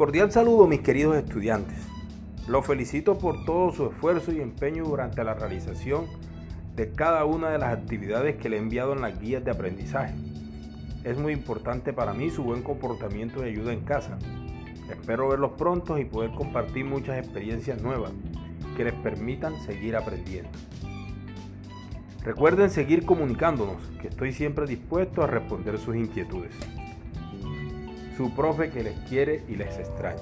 Cordial saludo mis queridos estudiantes. Los felicito por todo su esfuerzo y empeño durante la realización de cada una de las actividades que le he enviado en las guías de aprendizaje. Es muy importante para mí su buen comportamiento y ayuda en casa. Espero verlos pronto y poder compartir muchas experiencias nuevas que les permitan seguir aprendiendo. Recuerden seguir comunicándonos, que estoy siempre dispuesto a responder sus inquietudes. Su profe que les quiere y les extraña.